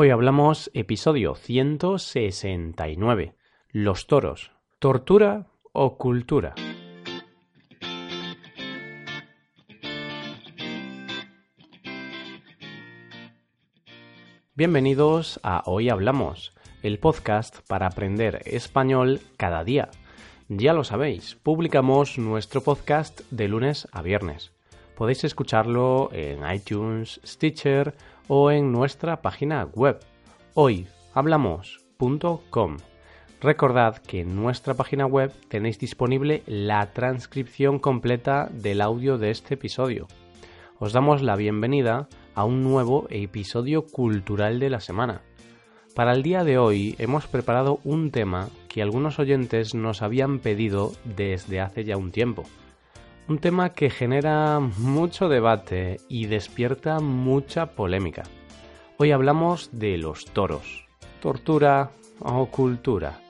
Hoy hablamos episodio 169. Los toros. ¿Tortura o cultura? Bienvenidos a Hoy Hablamos, el podcast para aprender español cada día. Ya lo sabéis, publicamos nuestro podcast de lunes a viernes. Podéis escucharlo en iTunes, Stitcher o en nuestra página web hoyhablamos.com. Recordad que en nuestra página web tenéis disponible la transcripción completa del audio de este episodio. Os damos la bienvenida a un nuevo episodio cultural de la semana. Para el día de hoy hemos preparado un tema que algunos oyentes nos habían pedido desde hace ya un tiempo. Un tema que genera mucho debate y despierta mucha polémica. Hoy hablamos de los toros, tortura o cultura.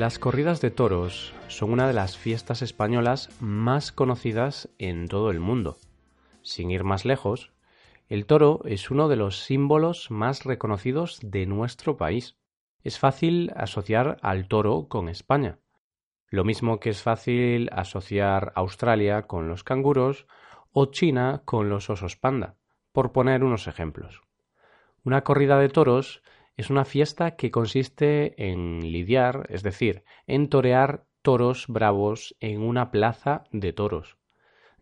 Las corridas de toros son una de las fiestas españolas más conocidas en todo el mundo. Sin ir más lejos, el toro es uno de los símbolos más reconocidos de nuestro país. Es fácil asociar al toro con España. Lo mismo que es fácil asociar Australia con los canguros o China con los osos panda, por poner unos ejemplos. Una corrida de toros es una fiesta que consiste en lidiar, es decir, en torear toros bravos en una plaza de toros,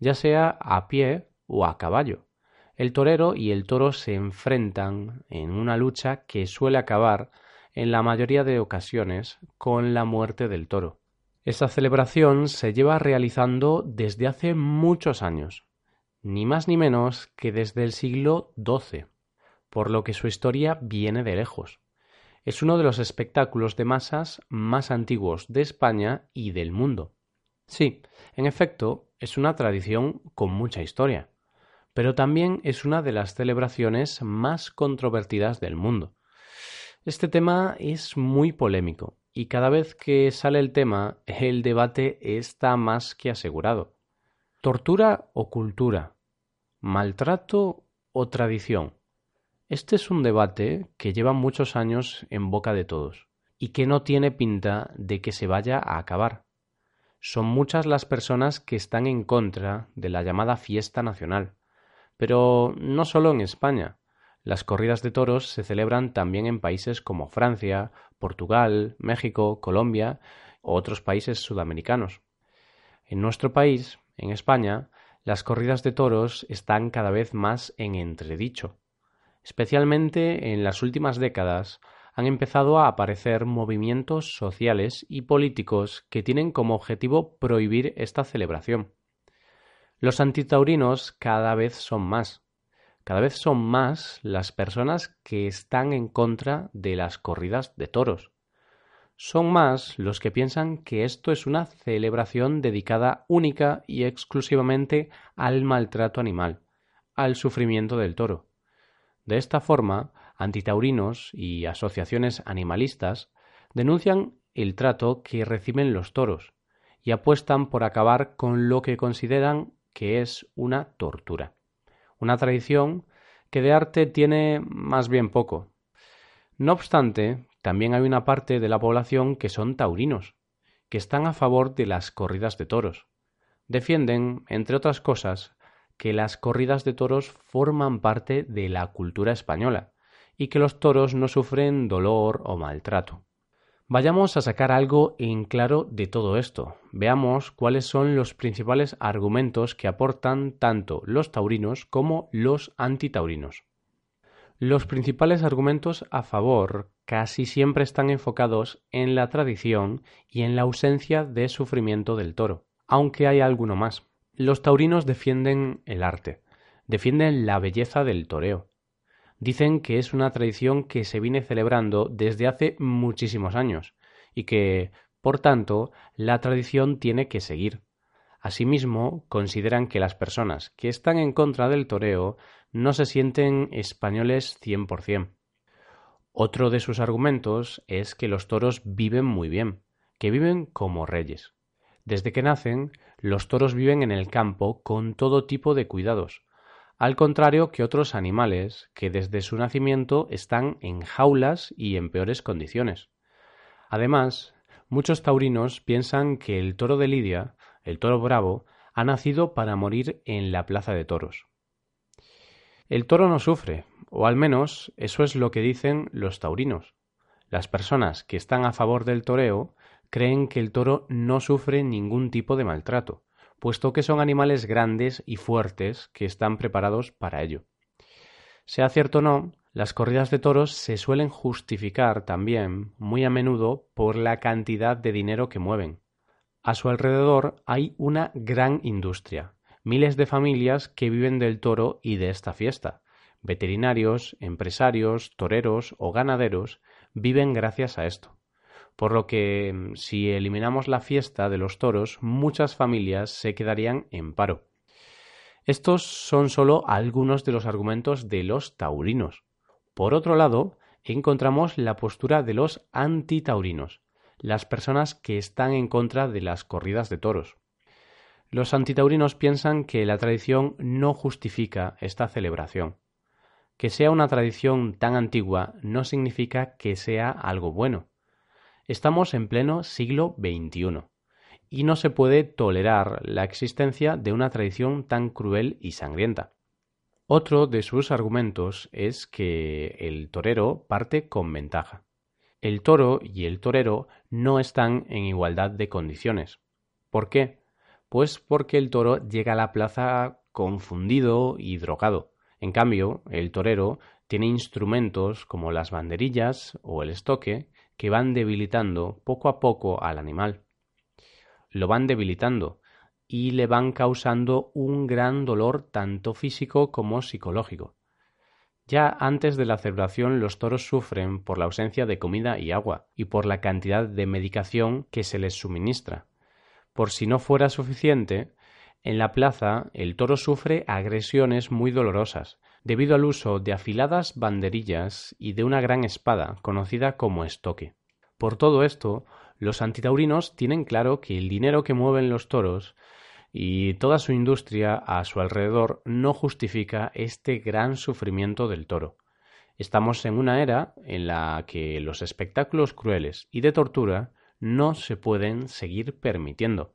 ya sea a pie o a caballo. El torero y el toro se enfrentan en una lucha que suele acabar, en la mayoría de ocasiones, con la muerte del toro. Esta celebración se lleva realizando desde hace muchos años, ni más ni menos que desde el siglo XII, por lo que su historia viene de lejos. Es uno de los espectáculos de masas más antiguos de España y del mundo. Sí, en efecto, es una tradición con mucha historia pero también es una de las celebraciones más controvertidas del mundo. Este tema es muy polémico y cada vez que sale el tema el debate está más que asegurado. ¿Tortura o cultura? ¿Maltrato o tradición? Este es un debate que lleva muchos años en boca de todos y que no tiene pinta de que se vaya a acabar. Son muchas las personas que están en contra de la llamada fiesta nacional, pero no solo en España. Las corridas de toros se celebran también en países como Francia, Portugal, México, Colombia o otros países sudamericanos. En nuestro país, en España, las corridas de toros están cada vez más en entredicho. Especialmente en las últimas décadas han empezado a aparecer movimientos sociales y políticos que tienen como objetivo prohibir esta celebración. Los antitaurinos cada vez son más. Cada vez son más las personas que están en contra de las corridas de toros. Son más los que piensan que esto es una celebración dedicada única y exclusivamente al maltrato animal, al sufrimiento del toro. De esta forma, antitaurinos y asociaciones animalistas denuncian el trato que reciben los toros y apuestan por acabar con lo que consideran que es una tortura. Una tradición que de arte tiene más bien poco. No obstante, también hay una parte de la población que son taurinos, que están a favor de las corridas de toros. Defienden, entre otras cosas, que las corridas de toros forman parte de la cultura española y que los toros no sufren dolor o maltrato. Vayamos a sacar algo en claro de todo esto. Veamos cuáles son los principales argumentos que aportan tanto los taurinos como los antitaurinos. Los principales argumentos a favor casi siempre están enfocados en la tradición y en la ausencia de sufrimiento del toro, aunque hay alguno más. Los taurinos defienden el arte, defienden la belleza del toreo, dicen que es una tradición que se viene celebrando desde hace muchísimos años y que, por tanto, la tradición tiene que seguir. Asimismo, consideran que las personas que están en contra del toreo no se sienten españoles 100%. Otro de sus argumentos es que los toros viven muy bien, que viven como reyes. Desde que nacen, los toros viven en el campo con todo tipo de cuidados, al contrario que otros animales que desde su nacimiento están en jaulas y en peores condiciones. Además, muchos taurinos piensan que el toro de Lidia, el toro bravo, ha nacido para morir en la plaza de toros. El toro no sufre, o al menos eso es lo que dicen los taurinos. Las personas que están a favor del toreo creen que el toro no sufre ningún tipo de maltrato, puesto que son animales grandes y fuertes que están preparados para ello. Sea cierto o no, las corridas de toros se suelen justificar también, muy a menudo, por la cantidad de dinero que mueven. A su alrededor hay una gran industria, miles de familias que viven del toro y de esta fiesta. Veterinarios, empresarios, toreros o ganaderos viven gracias a esto por lo que mm, si eliminamos la fiesta de los toros, muchas familias se quedarían en paro. Estos son solo algunos de los argumentos de los taurinos. Por otro lado, encontramos la postura de los antitaurinos, las personas que están en contra de las corridas de toros. Los antitaurinos piensan que la tradición no justifica esta celebración. Que sea una tradición tan antigua no significa que sea algo bueno. Estamos en pleno siglo XXI y no se puede tolerar la existencia de una tradición tan cruel y sangrienta. Otro de sus argumentos es que el torero parte con ventaja. El toro y el torero no están en igualdad de condiciones. ¿Por qué? Pues porque el toro llega a la plaza confundido y drogado. En cambio, el torero tiene instrumentos como las banderillas o el estoque que van debilitando poco a poco al animal. Lo van debilitando y le van causando un gran dolor tanto físico como psicológico. Ya antes de la celebración los toros sufren por la ausencia de comida y agua y por la cantidad de medicación que se les suministra. Por si no fuera suficiente, en la plaza el toro sufre agresiones muy dolorosas, debido al uso de afiladas banderillas y de una gran espada, conocida como estoque. Por todo esto, los antitaurinos tienen claro que el dinero que mueven los toros y toda su industria a su alrededor no justifica este gran sufrimiento del toro. Estamos en una era en la que los espectáculos crueles y de tortura no se pueden seguir permitiendo.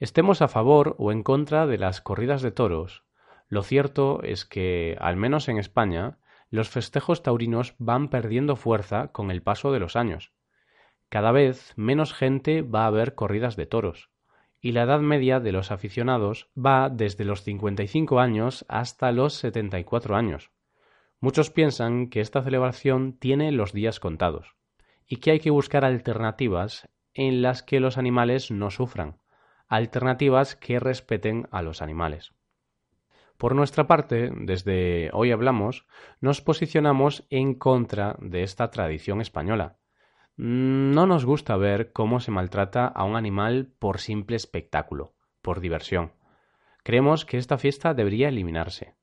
Estemos a favor o en contra de las corridas de toros, lo cierto es que, al menos en España, los festejos taurinos van perdiendo fuerza con el paso de los años. Cada vez menos gente va a ver corridas de toros, y la edad media de los aficionados va desde los 55 años hasta los 74 años. Muchos piensan que esta celebración tiene los días contados, y que hay que buscar alternativas en las que los animales no sufran, alternativas que respeten a los animales. Por nuestra parte, desde Hoy Hablamos, nos posicionamos en contra de esta tradición española. No nos gusta ver cómo se maltrata a un animal por simple espectáculo, por diversión. Creemos que esta fiesta debería eliminarse.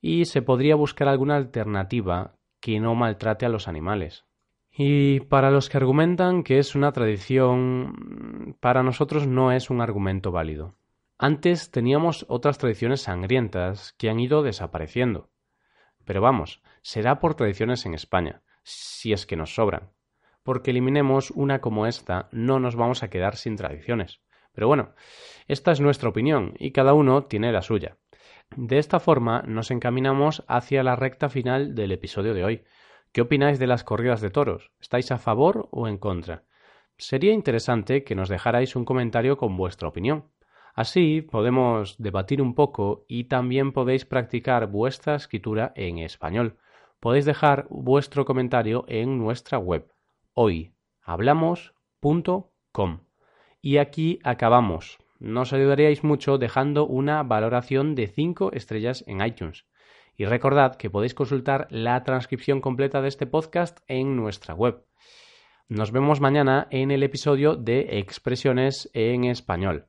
Y se podría buscar alguna alternativa que no maltrate a los animales. Y para los que argumentan que es una tradición, para nosotros no es un argumento válido. Antes teníamos otras tradiciones sangrientas que han ido desapareciendo. Pero vamos, será por tradiciones en España, si es que nos sobran. Porque eliminemos una como esta, no nos vamos a quedar sin tradiciones. Pero bueno, esta es nuestra opinión y cada uno tiene la suya. De esta forma nos encaminamos hacia la recta final del episodio de hoy. ¿Qué opináis de las corridas de toros? ¿Estáis a favor o en contra? Sería interesante que nos dejarais un comentario con vuestra opinión. Así podemos debatir un poco y también podéis practicar vuestra escritura en español. Podéis dejar vuestro comentario en nuestra web hoyhablamos.com. Y aquí acabamos. Nos ayudaríais mucho dejando una valoración de 5 estrellas en iTunes. Y recordad que podéis consultar la transcripción completa de este podcast en nuestra web. Nos vemos mañana en el episodio de Expresiones en Español.